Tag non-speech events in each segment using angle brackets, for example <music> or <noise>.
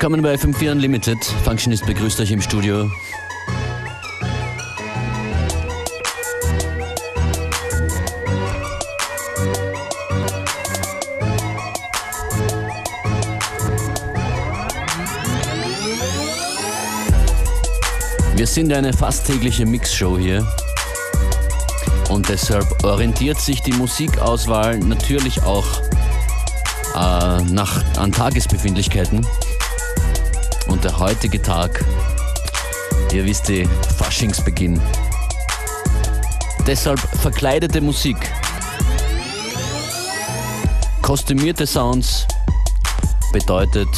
Willkommen bei FM4 Unlimited. Functionist begrüßt euch im Studio. Wir sind eine fast tägliche Mixshow hier und deshalb orientiert sich die Musikauswahl natürlich auch äh, nach, an Tagesbefindlichkeiten. Und der heutige Tag, ihr wisst die Faschingsbeginn. Deshalb verkleidete Musik, kostümierte Sounds bedeutet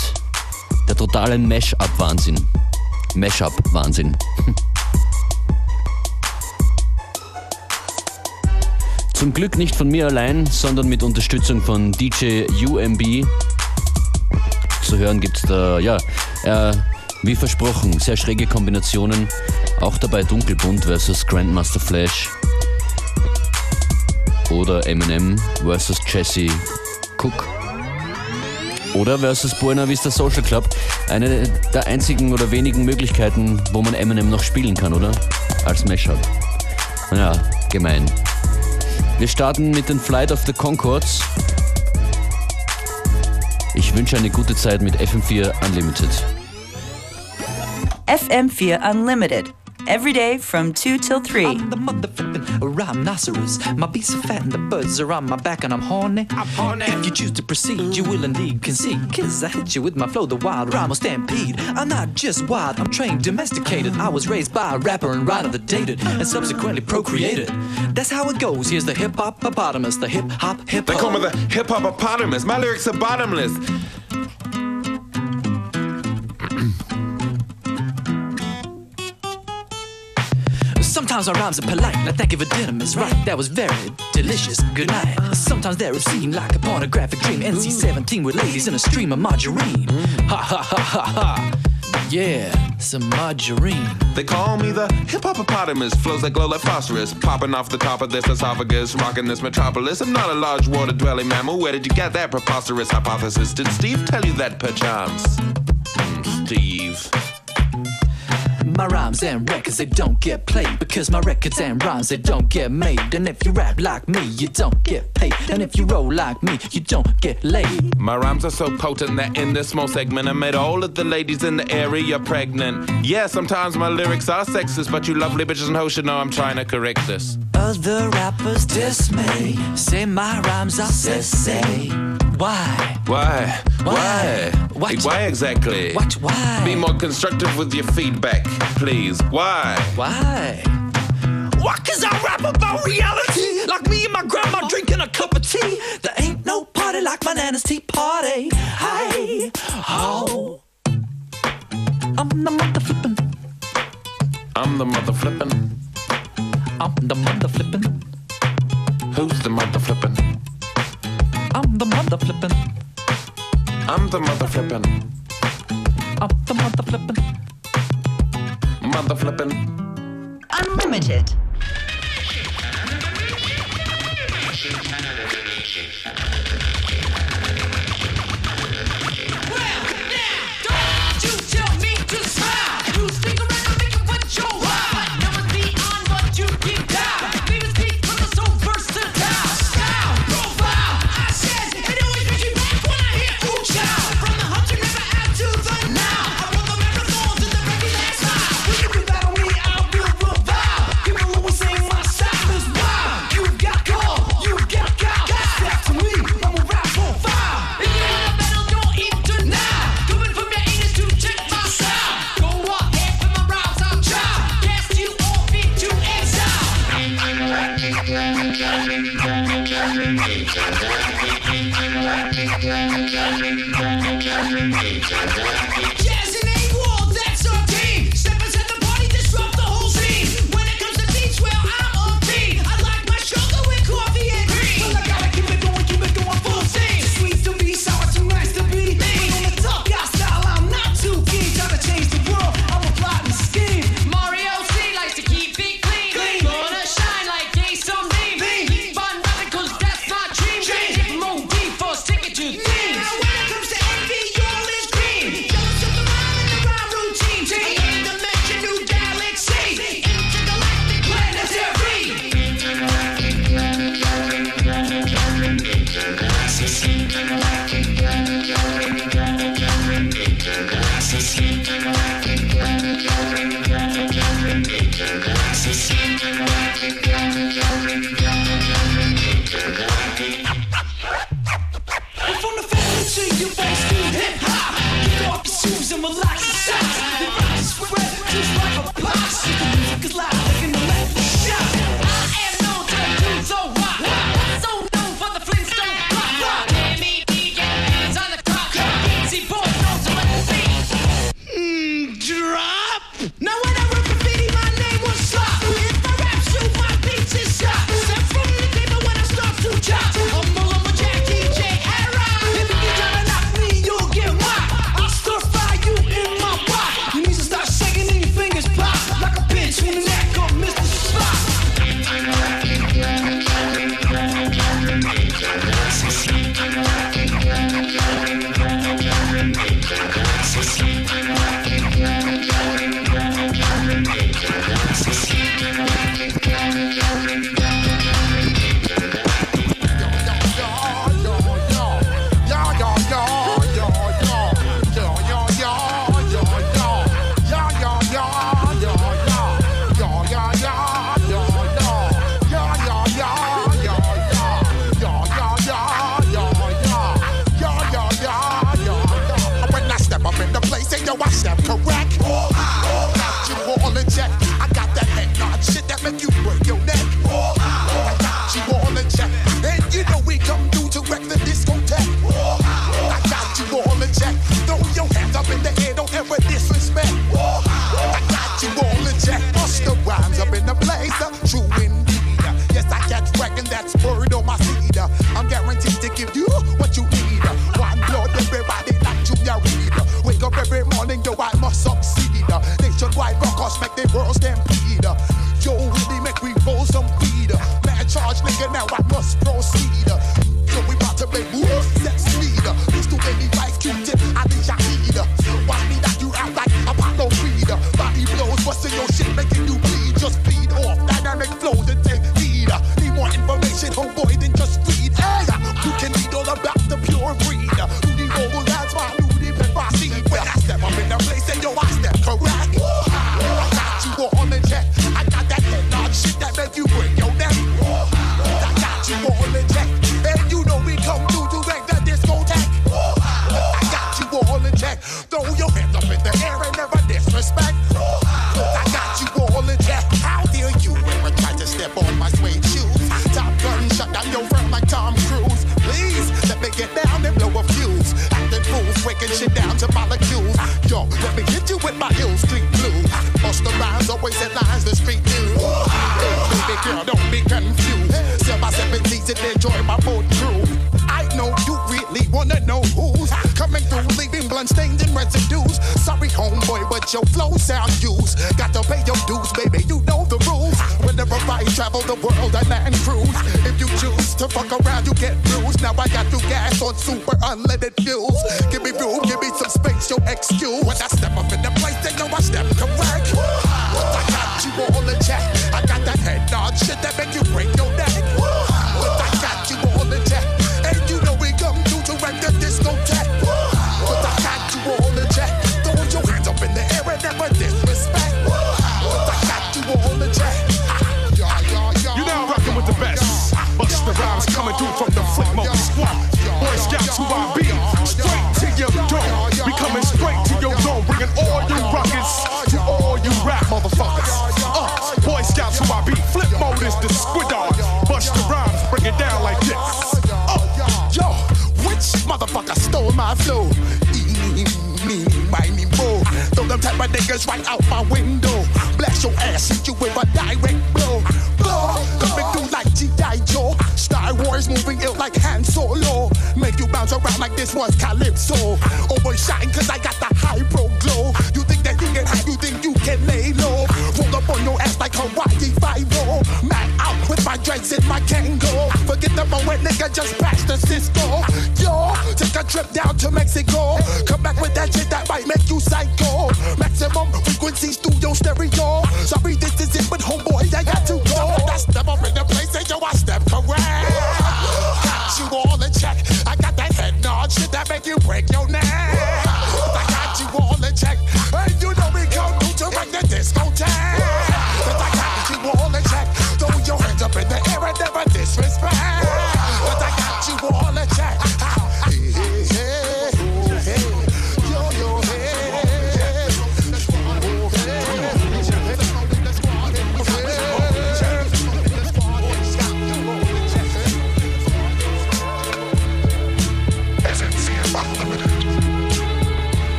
der totale Mash-up-Wahnsinn. Mash-up-Wahnsinn. <laughs> Zum Glück nicht von mir allein, sondern mit Unterstützung von DJ UMB. Zu hören gibt es da, ja, äh, wie versprochen, sehr schräge Kombinationen. Auch dabei Dunkelbunt versus Grandmaster Flash. Oder Eminem versus Jesse Cook. Oder versus Buena Vista Social Club. Eine der einzigen oder wenigen Möglichkeiten, wo man Eminem noch spielen kann, oder? Als Mashup. Ja, gemein. Wir starten mit den Flight of the Concords. Ich wünsche eine gute Zeit mit FM4 Unlimited. FM4 Unlimited. Every day from 2 till 3. I'm the motherfucking rhinoceros. My beats are fat and the birds are on my back and I'm horny. I'm horny. If you choose to proceed, you will indeed concede. Cause I hit you with my flow, the wild rhyme will stampede. I'm not just wild, I'm trained, domesticated. I was raised by a rapper and writer that dated and subsequently procreated. That's how it goes. Here's the hip hop hippopotamus, the hip hop hip They call me the hip hop hippopotamus. My lyrics are bottomless. Sometimes our rhymes are polite, like thank you for dinner is right. That was very delicious. Good night. Sometimes they're obscene, like a pornographic dream. NC-17 with ladies in a stream of margarine. Ha ha ha ha ha. Yeah, some margarine. They call me the hip hop hippopotamus. Flows that glow like phosphorus. Popping off the top of this esophagus. Rocking this metropolis. I'm not a large water dwelling mammal. Where did you get that preposterous hypothesis? Did Steve tell you that perchance? Steve. My rhymes and records, they don't get played because my records and rhymes, they don't get made. And if you rap like me, you don't get paid. And if you roll like me, you don't get laid. My rhymes are so potent that in this small segment I made all of the ladies in the area pregnant. Yeah, sometimes my lyrics are sexist, but you lovely bitches and hoes should know I'm trying to correct this. Other rappers dismay, say my rhymes are sissy. Why? Why? Why? What? Why exactly? What? Why? Be more constructive with your feedback, please. Why? Why? Why? Cause I rap about reality. Like me and my grandma drinking a cup of tea. There ain't no party like my nana's tea party. Hey, oh. I'm the mother flippin'. I'm the mother flippin'. I'm the mother flippin'. Who's the mother flippin'? I'm the mother flippin'. I'm the mother flippin'. Mother flippin'. Unlimited. Jazz girl, don't be confused. Step by step, easy to enjoy my boat crew. I know you really wanna know who's coming through, leaving blood stains and residues. Sorry, homeboy, but your flow sound used. Got to pay your dues, baby, you know the rules. I travel the world and land cruise. If you choose to fuck around, you get bruised. Now I got you gas on super unleaded fuels. Give me room, give me some space, your excuse. When I step up in the place, they know I step correct. I got you all in check. I got that head nod shit that make you break your neck. from the Flipmode squad. Boy Scouts who I be. Straight to your door. We coming straight to your door. Bringing all you rockets to all you rap motherfuckers. Uh, Boy Scouts who I be. Flip mode is the squid dog. Busta Rhymes. bring it down like this. Uh, yo, which motherfucker stole my flow? Me, my me, boo. Throw them type of niggas right out my window. Blast your ass, hit you with a direct like Han Solo. Make you bounce around like this was calypso. Always shine cause I got the high pro glow. You think that you can hide, you think you can lay low. Roll up on your ass like Hawaii Five-O. Mad out with my drinks in my Kangol. Forget the moment, nigga, just pass the Cisco. Yo, take a trip down to Mexico. Come back with that shit that might make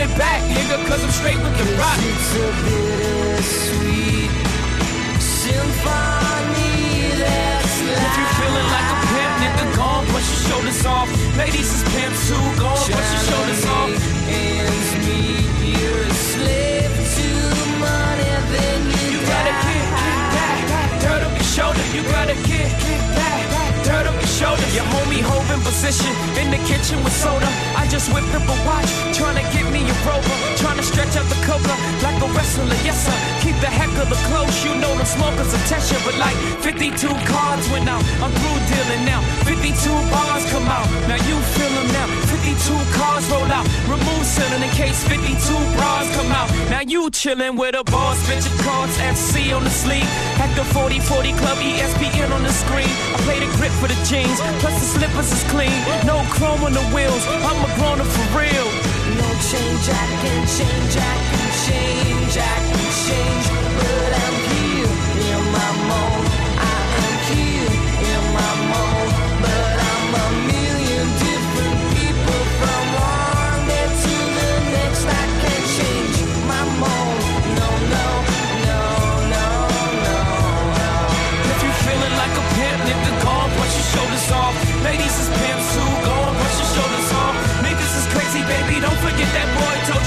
run it back, nigga, cause I'm straight with the rock. It's a bittersweet symphony that's If you're feeling like a pimp, nigga, go on, brush your shoulders off. Ladies is pimps too, go on, brush your shoulders off. ends meet. You're a slave to money, then you, You gotta kick, kick back, dirt up your shoulder. You gotta kick, kick back, dirt up your shoulder. Your homie Hov in position in the kitchen with soda. I just whipped up a watch, trying to get me a rover, trying to stretch out the cobra like a wrestler. Yes sir, keep the heck of the close. You know them smokers attention, but like 52 cards went out. I'm through dealing now. 52 bars come out. Now you feel them now. 52 cars roll out. Remove ceiling in case 52 bras come out. Now you chillin' with a boss, bitch cards, FC on the sleeve. At the 4040 Club, ESPN on the screen. I play the grip for the jeans, plus the slippers is clean. No chrome on the wheels. I'm a grown up for real. No change, I can change, I can change, I can change, but I'm here in my mode.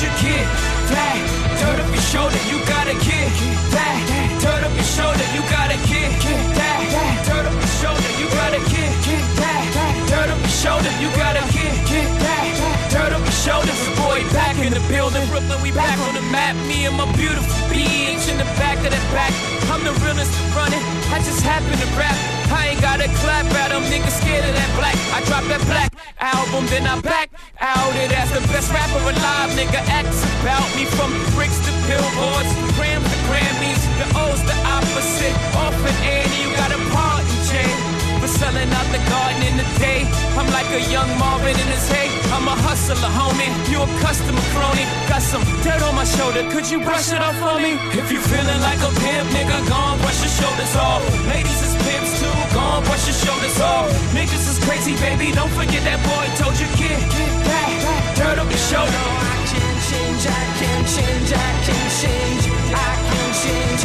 Boy told you, kid. That, dirt up your shoulder, you got a kid. That, dirt up your shoulder, you got a kid. That, dirt up your shoulder, you got a kid. That, dirt up your shoulder, you got a kid. That, dirt up your shoulders, boy, back in the building. Brooklyn, we back on the map. Me and my beautiful bitch in the back of that back. I'm the realest running. I just happen to rap. I ain't gotta clap at them, niggas scared of that black. I drop that black album, then I back out it as the best rapper alive. Nigga acts about me from bricks to billboards, grams to Grammys. The O's the opposite. Off and Annie, you got a part in Jay. For selling out the garden in the day. I'm like a young Marvin in his hay. I'm a hustler, homie. You a customer crony. Got some dirt on my shoulder. Could you brush it off for me? If you feeling like a pimp, nigga, go on, brush your shoulders off. Ladies is pimps too. Go on, brush your shoulders off. Niggas is crazy, baby. Don't forget that boy told you, kid. Get Back, dirt up your shoulder. I can change, I can change, I can change, I can change.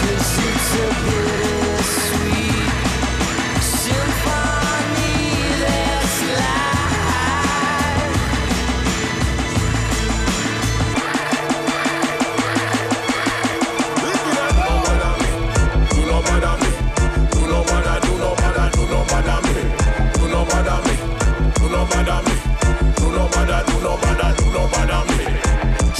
Cause it's a bittersweet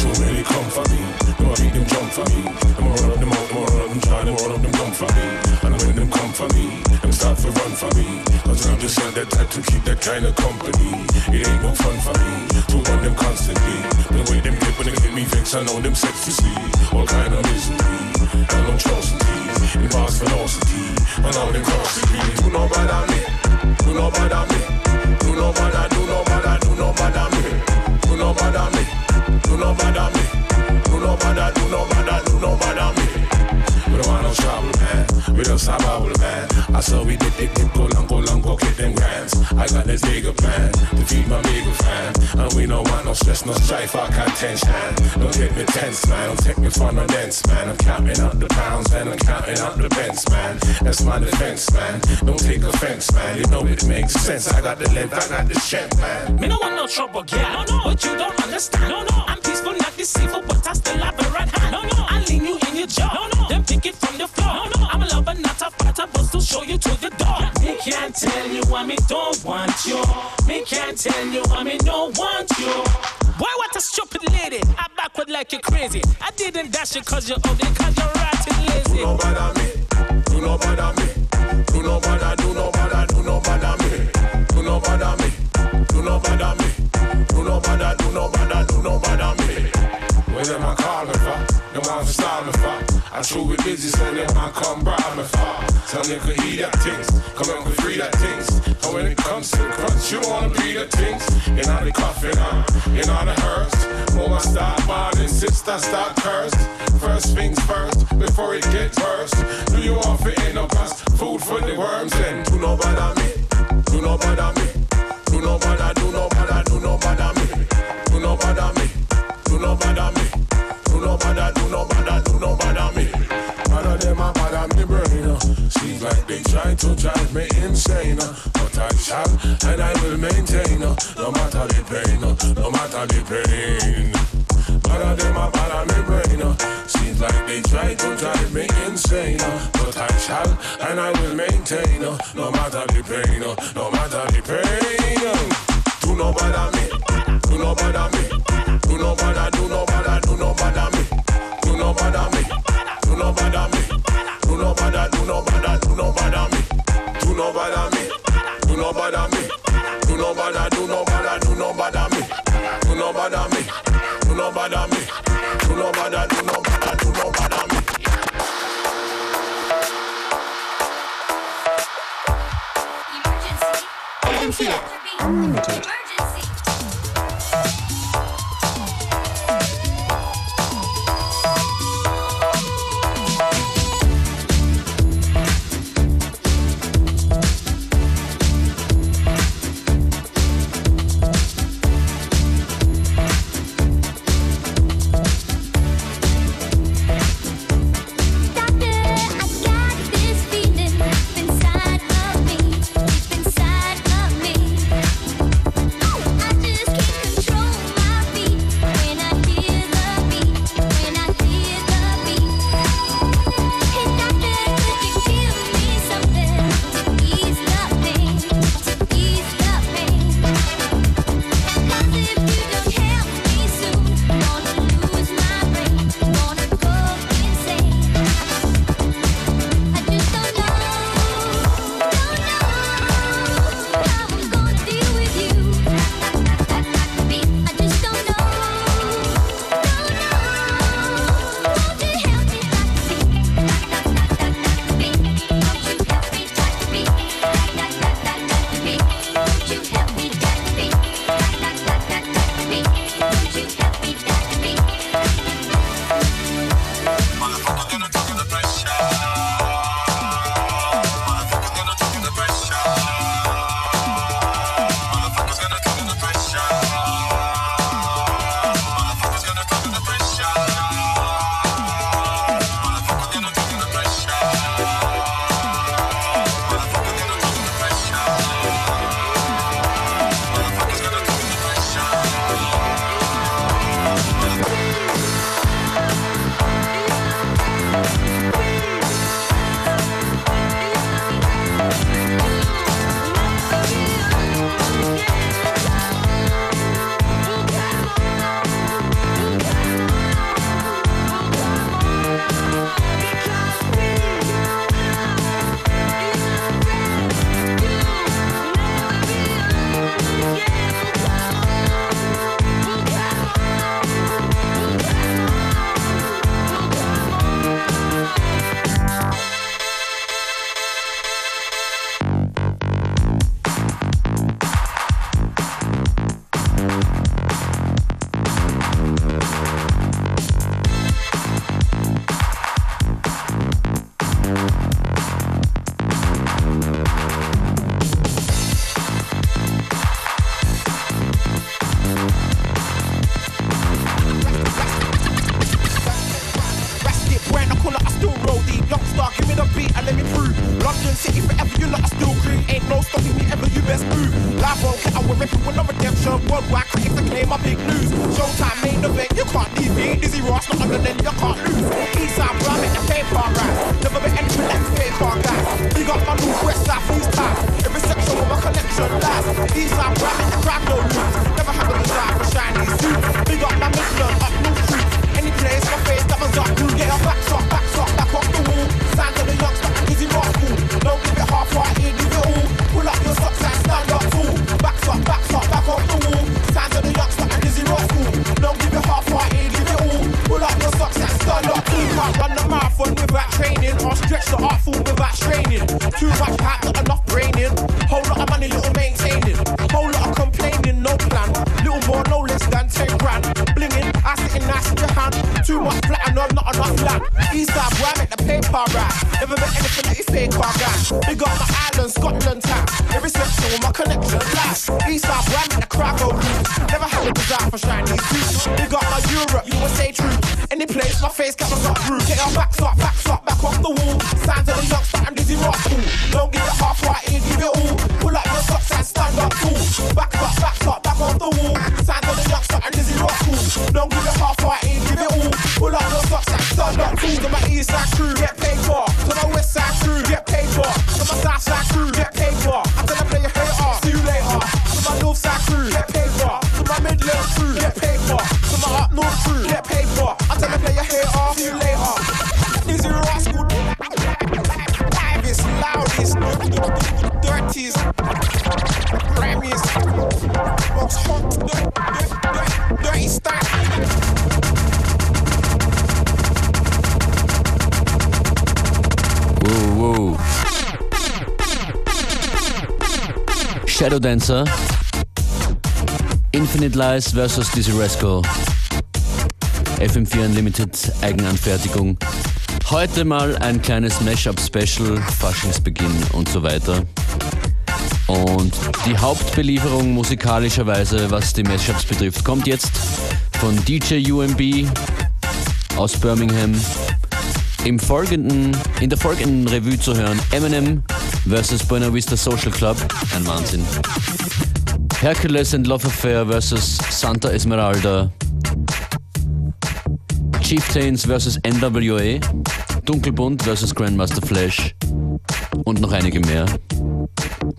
So really come for me, them a beat them jump for me. Them a run up them out, them a run up them try, them run up them come for me. And when them come for me, them start to run for me. Cause I'm just not that type to keep that kind of company. It ain't no fun for me to run them constantly. The way them get when they get me vex, I know them sex to see. All kind of misery, and no atrocity. In vast velocity, saw we did dip, go long, go long, go get them grands. I got this bigger plan to feed my bigger fan. And we don't want no stress, no strife, or contention. Don't take me tense, man. Don't take me for no dance, man. I'm counting out the pounds, and I'm counting out the pence, man. That's my defense, man. Don't take offense, man. You know it makes sense. I got the length, I got the strength, man. Me no want no trouble, girl. No, no. But you don't understand. No, no. I'm peaceful, not deceitful, but I still have can't tell you why me don't want you. Me can't tell you why me don't want you. Boy, what a stupid lady. I backward like you're crazy. I didn't dash you cause you're ugly, cause you're right and lazy. Do no bother me, do no bother me. Do no bother, do no bother, do no bother me. Do no bother me, do no bother me. Do no bother, do no bother, do no bother me. Where them I call me for? Them want to stall me for? I'm true with busy, so them I come bribe me for. Tell could eat that things. Come on, could free that things. And when it comes to crunch, you wanna be the things. In all the coffin, uh, in all the hearse. Mama start balling, sister start cursed. First things first, before it gets worse. Do you want to end up as food for the worms? Then do no bother me, do no bother me, do no bother, do no bother, do no bother me, do no bother me, do no bother me, do no bother, do no bother, do no bother me. Of them are bother me brain. uh. Seems like they try to drive me insane, but I shall and I will maintain, no matter the pain, no matter the pain. None of them are bother me brain. uh. Seems like they try to drive me insane, but I shall and I will maintain, no matter the pain, no matter the pain. Do no bother me, do no bother me, do no bother, do no bother, do no bother me, do no bother me, do no bother me, do no bother, do no bother, do no bother me, do no bother me, do no bother me, do no bother, do no bother, do no bother me, do no bother me, do no bother me, do no bother, do no bother, do no bother me. Rest and stand cool. To my east side crew, get paid for. To my west side crew, get paid for. To my south side crew, Dancer. Infinite Lies versus Dizzy Rascal. FM4 Unlimited Eigenanfertigung. Heute mal ein kleines Mashup-Special, Faschingsbeginn und so weiter. Und die Hauptbelieferung musikalischerweise, was die Mashups betrifft, kommt jetzt von DJ UMB aus Birmingham. Im folgenden, in der folgenden Revue zu hören Eminem versus Buena Vista Social Club. Ein Wahnsinn. Hercules and Love Affair versus Santa Esmeralda. Chieftains versus NWA. Dunkelbunt versus Grandmaster Flash. Und noch einige mehr.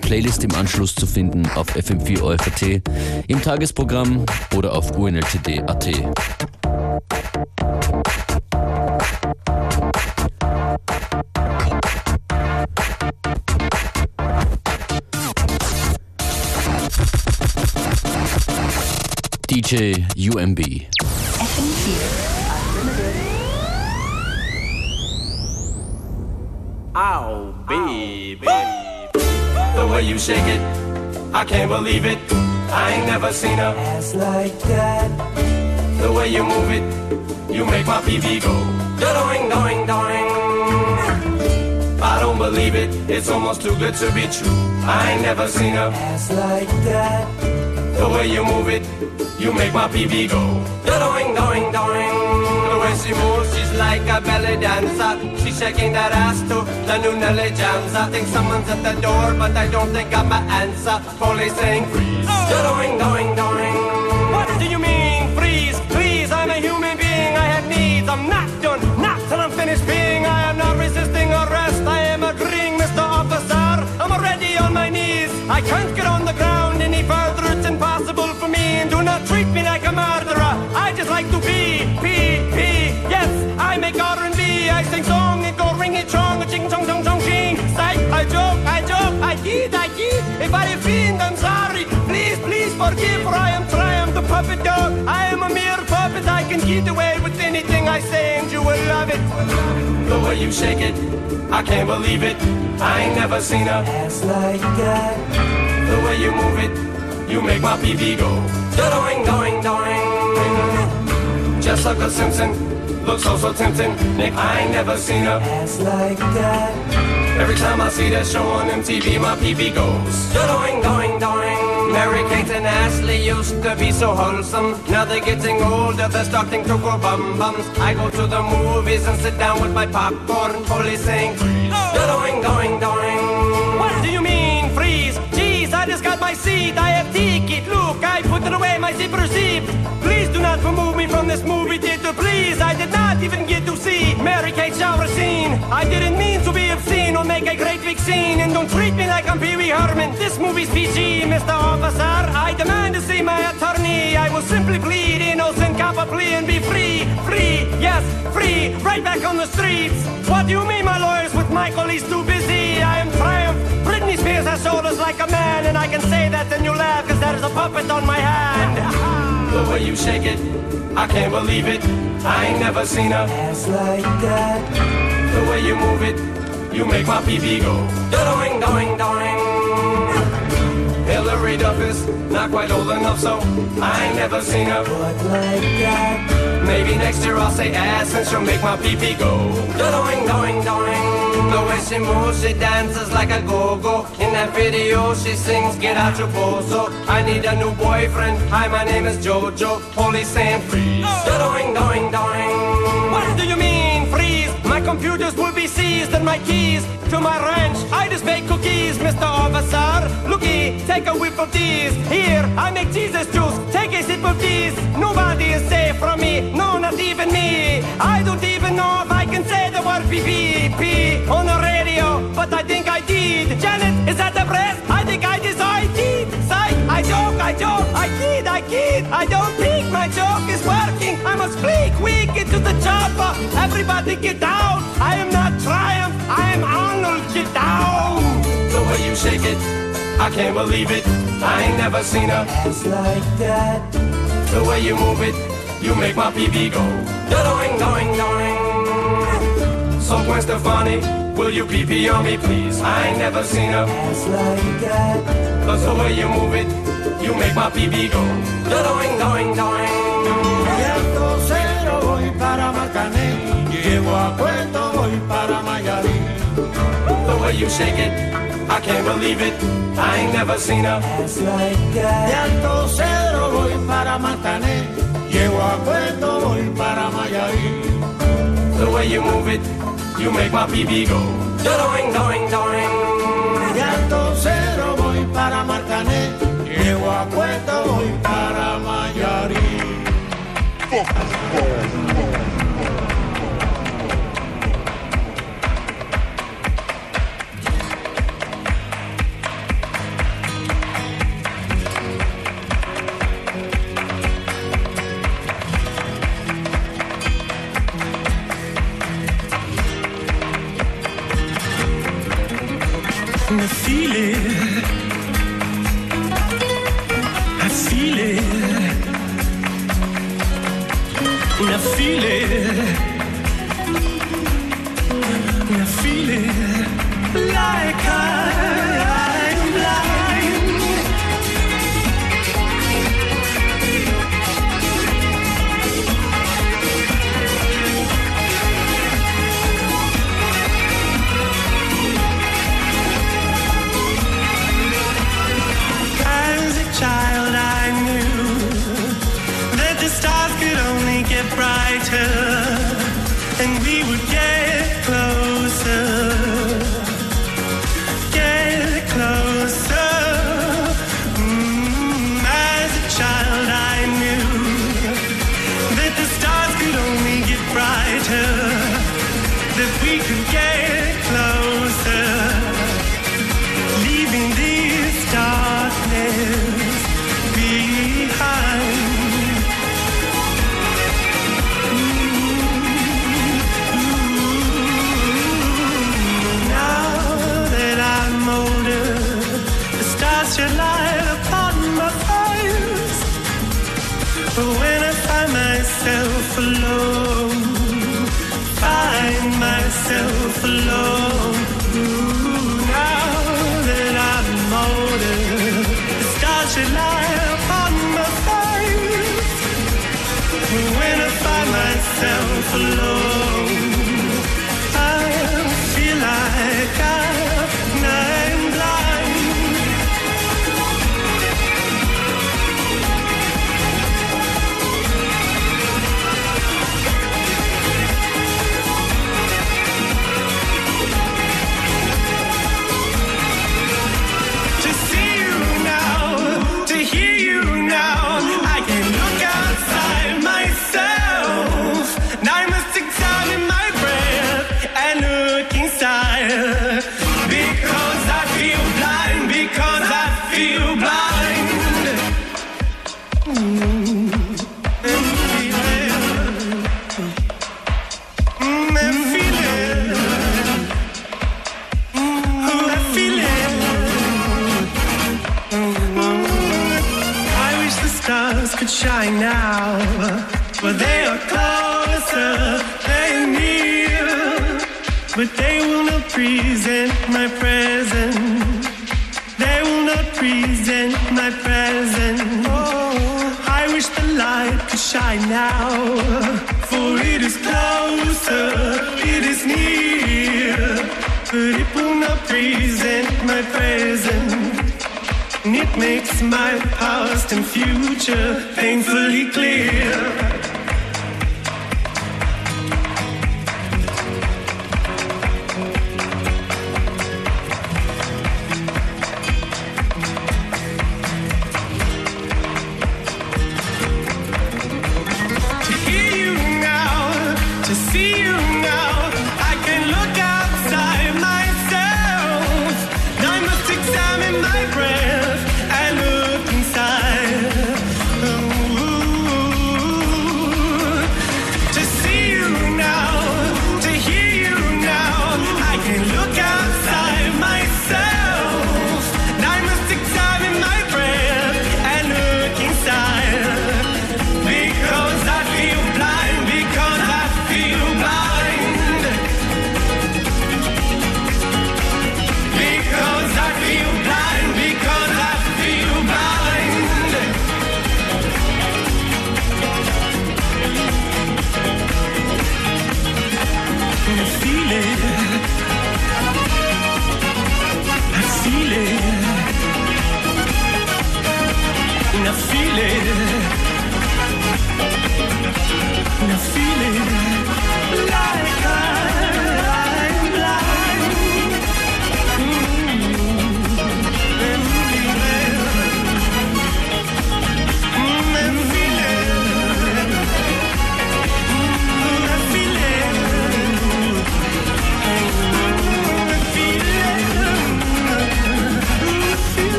Playlist im Anschluss zu finden auf FM4 OFAT, im Tagesprogramm oder auf unltd.at. DJ UMB. Ow, baby. The way you shake it, I can't believe it. I ain't never seen a ass like that. The way you move it, you make my PV go. Doing, doing, doing. I don't believe it, it's almost too good to be true. I ain't never seen a ass like that. The way you move it, you make my PV go. Doing, doing, doing. The way she moves, she's like a belly dancer. She's shaking that ass to the new Nelly jams. I think someone's at the door, but I don't think I'm an answer. Police saying freeze. Oh. Doing, doing, doing. What do you mean freeze? Please, I'm a human being. I have needs. I'm not done, not till I'm finished being. I am not resisting arrest. I am agreeing, Mr. Officer. I'm already on my knees. I can't I just like to be, be, be. Yes, I make R&B. I sing song and go ring it chong, ching chong chong chong ching. Psych, I joke, I joke, I kid, I kid. If I offend, I'm sorry. Please, please forgive, for I am Triumph, the puppet dog. I am a mere puppet. I can get away with anything I say, and you will love it. The way you shake it, I can't believe it. I ain't never seen a ass like that. The way you move it, you make my PV go. Doing, doing. Jessica Simpson, looks so so tempting. Nick, I ain't never seen a ass like that. Every time I see that show on MTV, my PV goes. Doing, doing, doing. Mary Kate and Ashley used to be so wholesome. Now they're getting older, they're starting to go bum bums. I go to the movies and sit down with my popcorn, fully saying, Doing, doing, doing. What do you mean, freeze? Jeez, I just got my seat. I have ticket. Look, I put it away, my zipper zip. This movie theater, please. I did not even get to see Mary Kate shower scene. I didn't mean to be obscene or make a great big scene. And don't treat me like I'm Pee Wee Herman. This movie's PG, Mr. Officer. I demand to see my attorney. I will simply plead innocent copper plea and be free, free, yes, free, right back on the streets. What do you mean, my lawyers with Michael? He's too busy. I am Triumph. Britney Spears has shoulders like a man, and I can say that then you laugh, cause there's a puppet on my hand. The way you shake it, I can't believe it. I ain't never seen a ass like that. The way you move it, you make my pee go. Doing, doing, doing. Hilary Duff is not quite old enough, so I ain't never seen her butt like that. Maybe next year I'll say ass and she'll make my pee go. Doing, doing, doing. The way she moves, she dances like a go-go. In that video, she sings, get out your bozo. I need a new boyfriend. Hi, my name is Jojo. Police saying freeze. Oh. Doing, doing, doing. What do you mean, freeze? My computers will be seized and my keys to my ranch. I just bake cookies, Mr. Officer. Looky, take a whiff of these. Here, I make Jesus juice. Take a sip of these. Nobody is safe from me. No, not even me. I don't even know if I can say the word pee on the radio, but I think I did. Janet, is that the press? I think I decided. Psych, I joke, I joke, I kid, I kid. I don't think my joke is working. I must flee quick into the chopper. Everybody get down. I am not Triumph. I am Arnold. Get down. The way you shake it, I can't believe it. I ain't never seen a ass like that. The way you move it, you make my pee go. Doing, doing, doing. So Gwen Stefani, will you pee on me, please? I ain't never seen a ass like that. Cause the way you move it, you make my pee go. Doing, doing, doing. cero voy para Marcané, llego a Cueto voy para Mayarín. The way you shake it, I can't believe it. I ain't never seen a ass like that. De Alto Cedro voy para Marcané, llego a Cueto voy para Mayarín. The way you move it, you make my pee go. Doing, doing, doing. De Alto Cedro voy para Marcané, llego a Cueto voy para Mayarín. I feel it. I feel it. I feel it. My past and future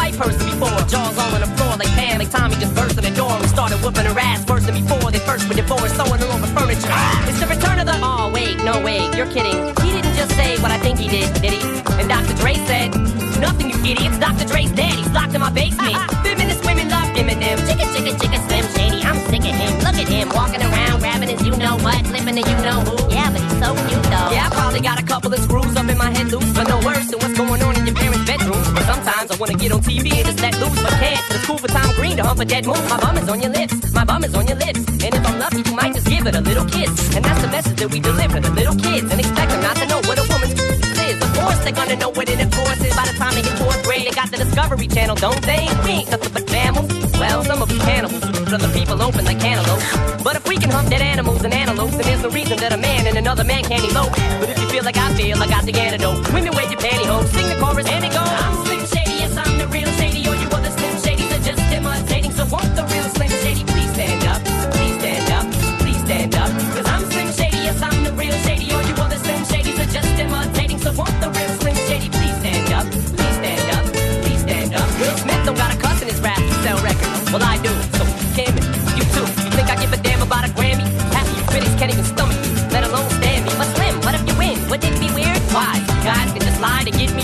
white person before. Jaws all on the floor like Pam, like Tommy just burst in the door. We started whooping her ass worse than before. They first were divorced, sewing her over furniture. It's the return of the. Oh wait, no wait, you're kidding. He didn't just say what I think he did, did he? And Dr. Dre said, nothing, you idiots. Dr. Dre's dead. He's locked in my basement. Ah, ah. Feminist women love Eminem. Chicka, chicka, chicka, Slim Shady. I'm sick of him. Look at him walking around, grabbing his you know what, flipping the you know who. Yeah, but he's so cute though. Yeah, I probably got a couple of screws up in my head loose, but no worse wanna get on TV and just let loose, but can't. It's cool for Tom Green to hump a dead moon. My bum is on your lips, my bum is on your lips. And if I'm lucky, you might just give it a little kiss. And that's the message that we deliver to little kids and expect them not to know what a woman's <laughs> is. Of course, they're gonna know what it enforces by the time they get fourth grade. They got the Discovery Channel, don't they? We ain't nothing but mammals. Well, some of us cannibals, but other people open like cantaloupes. But if we can hump dead animals and antelopes, then there's no reason that a man and another man can't elope. But if you feel like I feel, I got the antidote. Women wave your pantyhose, sing the chorus, and it goes.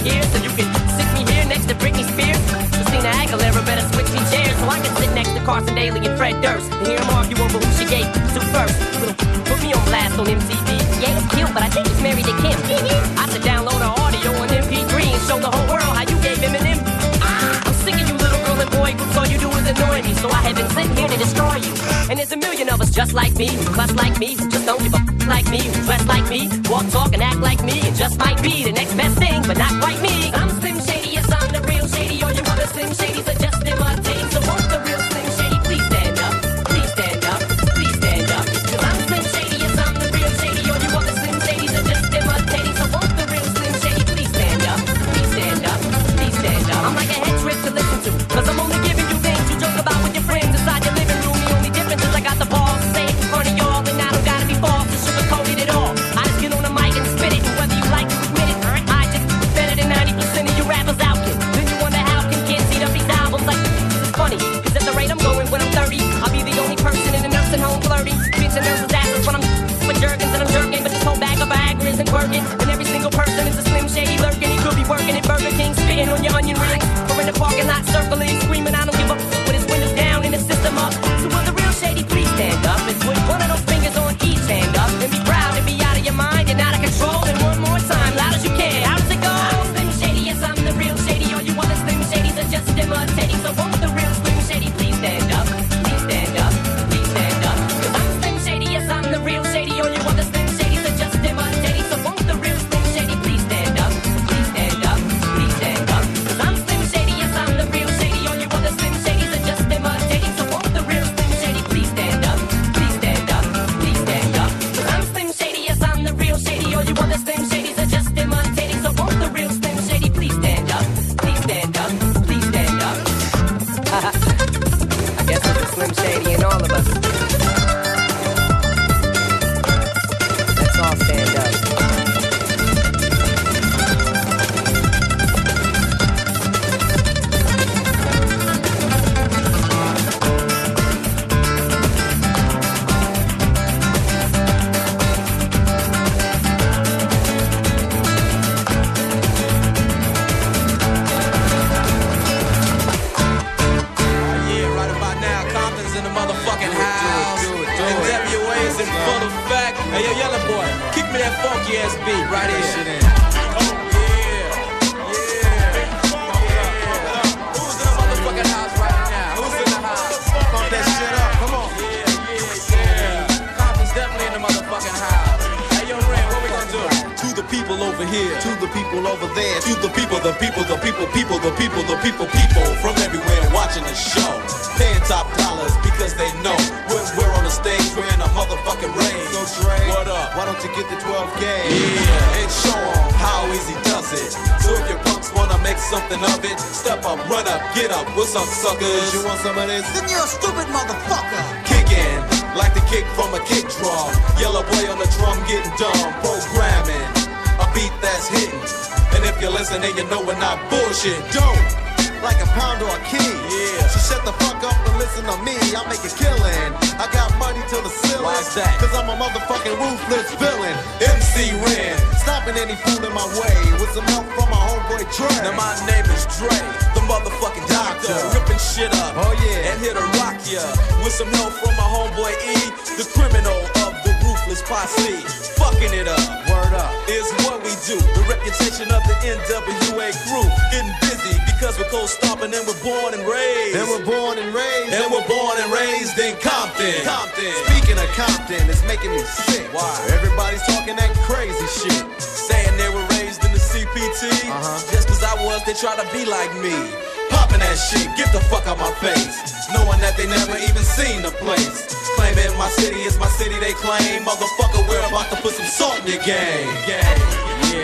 Here so you can sit me here next to Britney Spears. Christina Aguilera better switch me chairs so I can sit next to Carson Daly and Fred Durst and hear them argue over who she gave to first. Little, put me on blast on MTV. Yeah, it's cute, but I think he's married to Kim. I should download her audio on MP3 and show the whole world how you gave him an M. I'm sick of you little girl and boy groups. All you do is annoy me, so I have been sitting here to destroy you. And there's a million of us just like me, who cuss like me, who just don't give a like me, who dress like me, walk, talk, and act like me, and just might be the next best thing, but not quite me. I'm Slim Shady, yes, I'm the real Shady. or you other Slim Shadys Fool in my way. With some help from my homeboy Dre. Now my name is Dre. The motherfucking doctor. Ripping shit up. Oh yeah. And here to rock ya. With some help from my homeboy E. The criminal ruthless posse. Fucking it up. Word up. Is what we do. The reputation of the NWA crew. Getting busy because we're cold stomping and we're born and raised. And we're born and raised. And we're born and raised in Compton. Compton. Speaking of Compton, it's making me sick. Why? Everybody's talking that crazy shit. Saying they were raised in the CPT. Uh-huh. Just cause I was, they try to be like me. Popping that shit, get the fuck out my face. Knowing that they never even seen the place. Claiming my city is my city, they claim. Motherfucker, we're about to put some salt in your game. Yeah,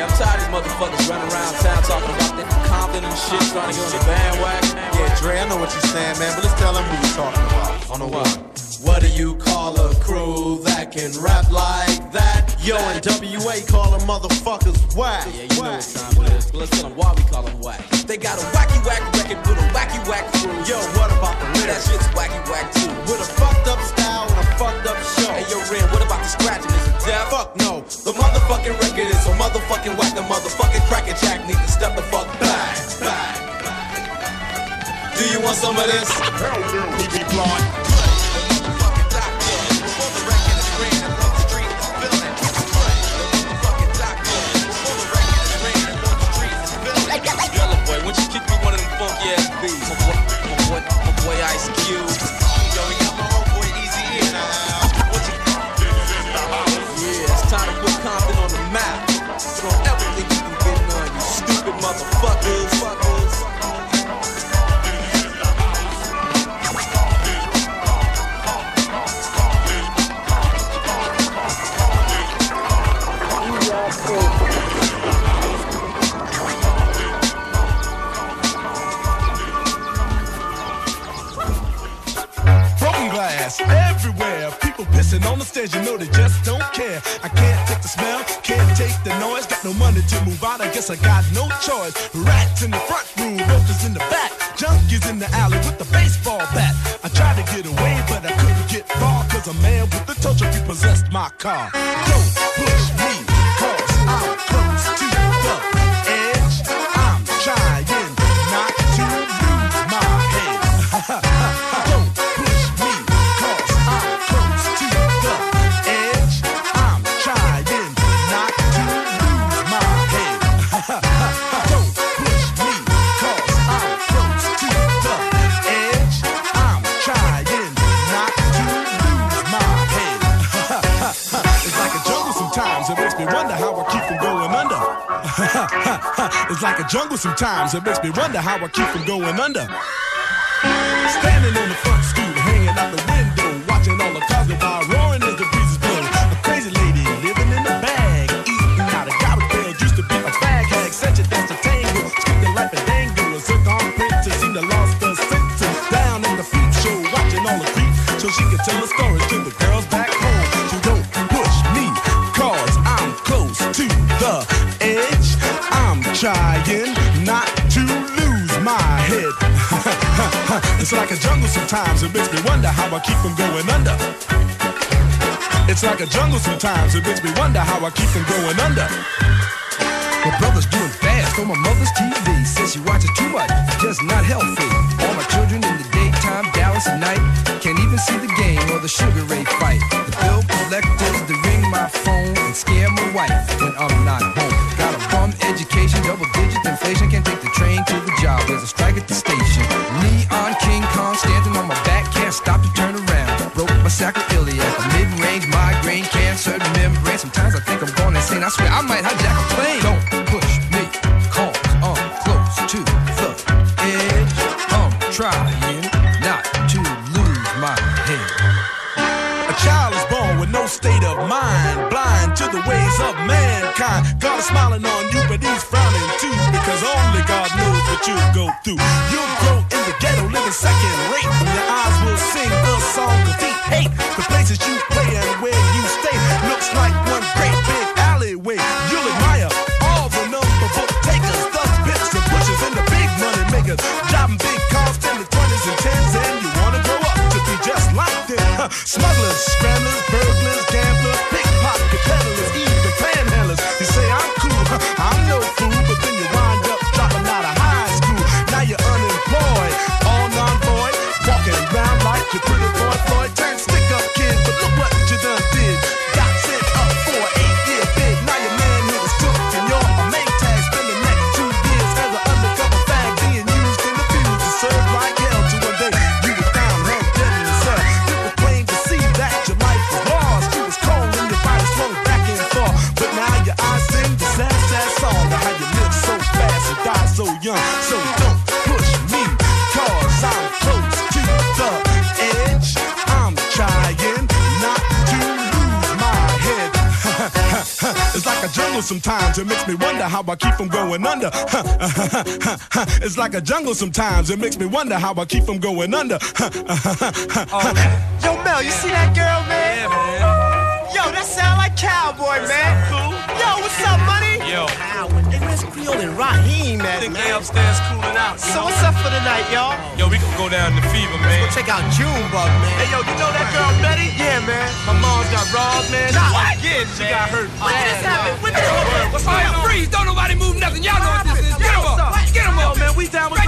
I'm tired of these motherfuckers running around town talking about that Compton and shit, trying to get on the bandwagon. Yeah, Dre, I know what you're saying, man, but let's tell them who you're talking about. On the what? What do you call a crew that can rap like that? Yo, and WA call them motherfuckers whack. Yeah, you know what time it is. But let's tell them why we call them whack. They got a wacky whack record with a wacky whack crew. Yo, what about the lyrics? That shit's wacky whack too. With a fucked up style and a fucked up show. Hey, yo, Ren, what about the scratching? Is it death? Fuck no. The motherfucking record is a motherfucking whack. The motherfucking cracker jack need to step the fuck back. Back. Do you want some of this? Hell no, we be blind. Compton guess I got no choice. Rats in the front room, roaches in the back. Junkies in the alley with the baseball bat. I tried to get away, but I couldn't get far. Cause a man with the tow truck repossessed my car. Don't a jungle sometimes, it makes me wonder how I keep from going under. Standing on the front stoop, hanging out the window, watching all the cars go by, roaring as the breezes blow. A crazy lady living in a bag, eating out of garbage bag, used to be a fag hag, such a dance a tango, skipping like a dango, a zircon princess, seemed to lost her senses. Down in the freak show, watching all the creeps, so she could tell the stories to the girls back home. So don't push me, cause I'm close to the edge. I'm trying it's like a jungle sometimes, it makes me wonder how I keep from going under. It's like a jungle sometimes, it makes me wonder how I keep from going under. My brother's doing fast on my mother's TV. Says she watches too much, just not healthy. All my children in the daytime, Dallas at night. Can't even see the game or the Sugar Ray fight. The bill collectors, they ring my phone and scare my wife when I'm not home. Got a bum education, double digit inflation. Can't take the train to the job. There's a strike at the station. I might hijack a plane. Don't push me, cause I'm close to the edge. I'm trying not to lose my head. A child is born with no state of mind, blind to the ways of mankind. God is smiling on you, but he's frowning too, because only God knows what you'll go through. You'll grow in the ghetto, living second rate. Your eyes will sing a song of hate. The places you keep from going under. Uh, it's like a jungle sometimes. It makes me wonder how I keep from going under. Uh, Yo, Mel, you see that girl, man? Yeah, man. Yo, that sound like cowboy, man. Cool. Yo, what's up, money? Yo. Howard. Hey, where's Creole and Raheem at, think man? they upstairs cooling out. So know? what's up for the night, y'all? Yo, we gonna go down to Fever, man. Let's go check out Junebug, man. Hey, yo, you know that girl Betty? Yeah, man. My mom's got robbed, man. Not What? again, She got hurt When did bad. this happen? When did did this happen? What's Fire, freeze. Don't nobody move nothing. Y'all know what this is. Get 'em up. Get 'em up. Man, we down with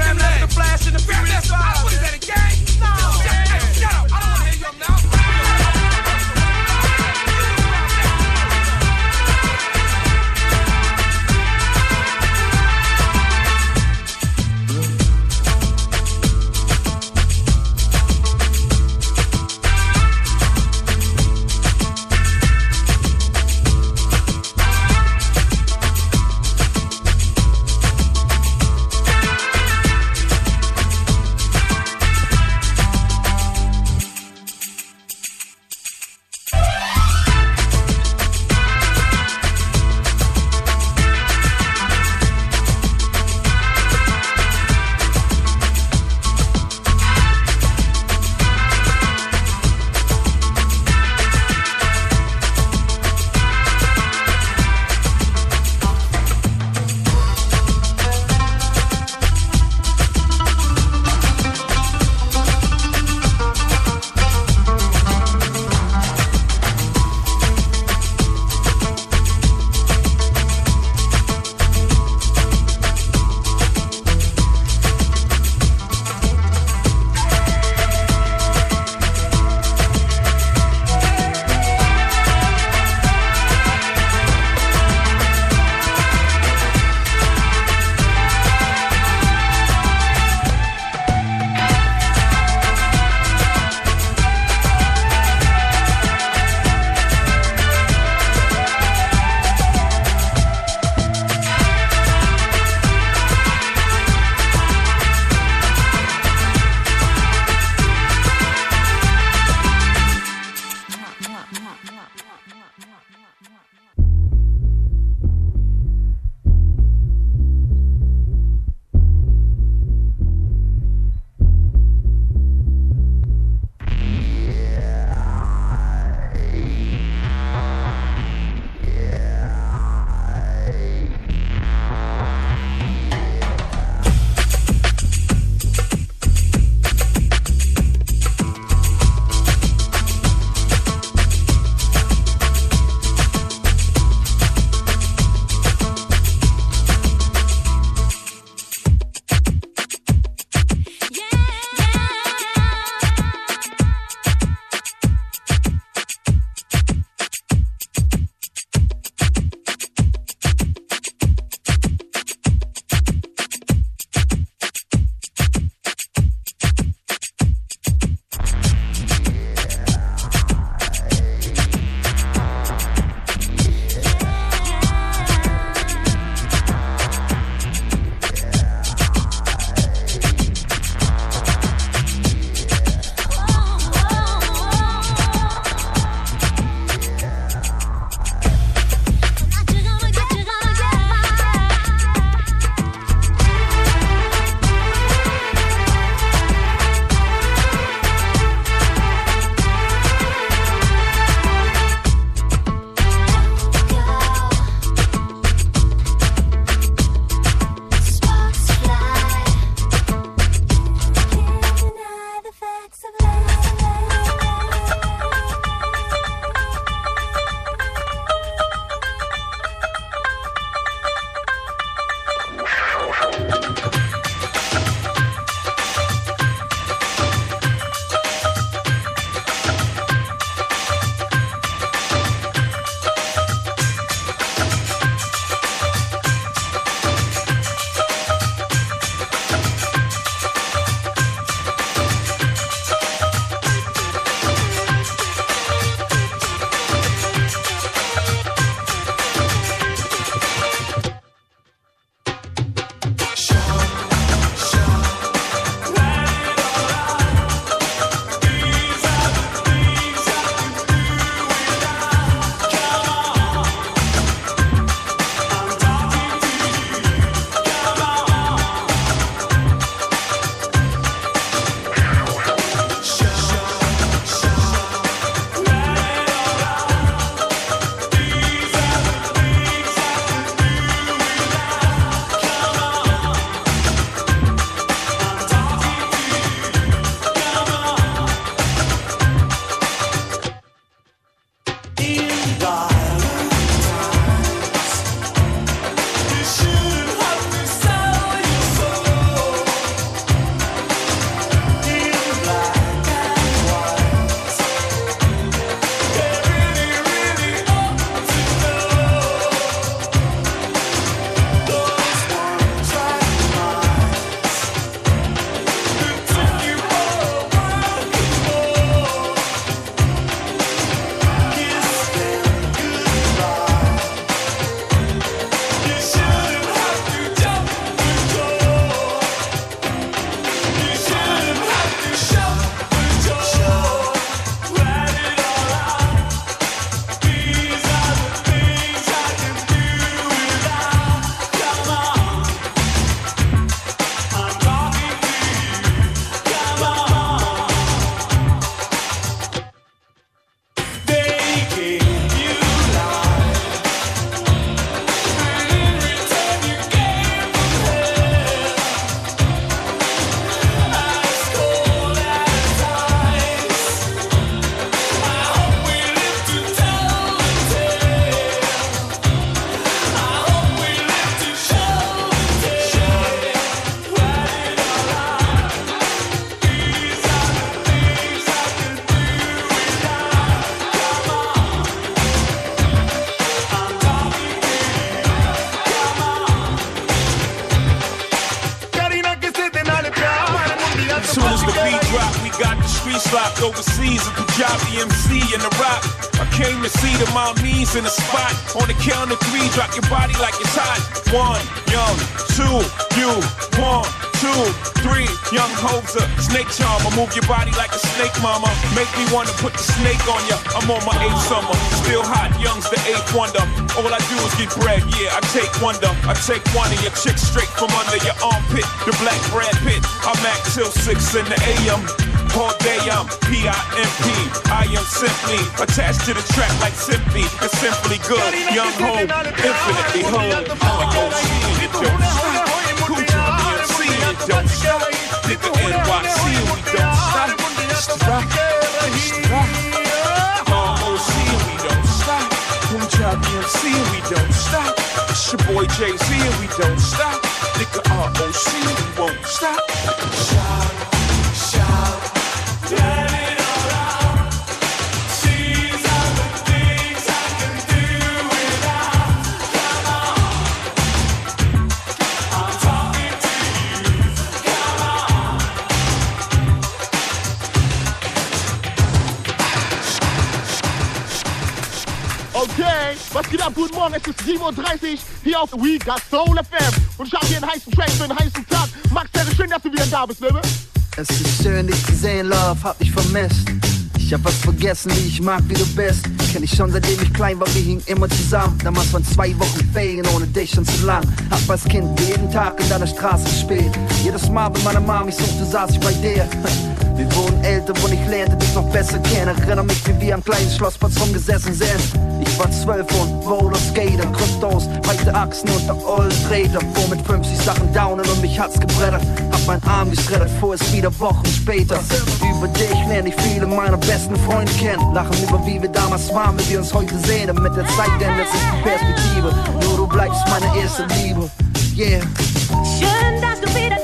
Move your body like a snake, mama. Make me wanna put the snake on ya. I'm on my eighth summer. Still hot, young's the eighth wonder. All I do is get bread, yeah, I take wonder. I take one of your chicks straight from under your armpit. The black Brad Pitt. I'm at till six in the AM. All day I'm P-I-M-P. I am simply attached to the track like simply. It's simply good. Young home, infinitely hood. Like OC, it don't Boy Jay-Z, and we don't stop. Nigga ROC, we won't stop. Ab? Guten Morgen, es ist 7.30 Uhr hier auf We Got Soul FM. Und ich habe hier einen heißen Track für einen heißen Tag. Max, sehr schön, dass du wieder da bist, Baby. Es ist schön, dich zu sehen, Love, hab dich vermisst. Ich hab was vergessen, wie ich mag, wie du bist. Kenn ich schon seitdem ich klein war, wir hingen immer zusammen. Damals waren zwei Wochen Ferien ohne dich schon zu lang. Hab als Kind jeden Tag in deiner Straße gespielt. Jedes Mal, wenn meine Mami suchte, saß ich bei dir. <laughs> Wir wurden älter und ich lernte dich noch besser kennen. Erinnere mich, wie wir am kleinen Schlossplatz rumgesessen sind. Ich war zwölf und Roller Skater, Kryptos, breite Achsen und der ollen Treter. Fuhr mit 50 Sachen downen und mich hat's gebrettert. Hab meinen Arm geschreddert, fuhr es wieder Wochen später. Über dich lerne ich viele meiner besten Freunde kennen. Lachen über wie wir damals waren, wie wir uns heute sehen. Und mit der Zeit ändert sich die Perspektive. Nur du bleibst meine erste Liebe. Yeah. Schön, dass du wieder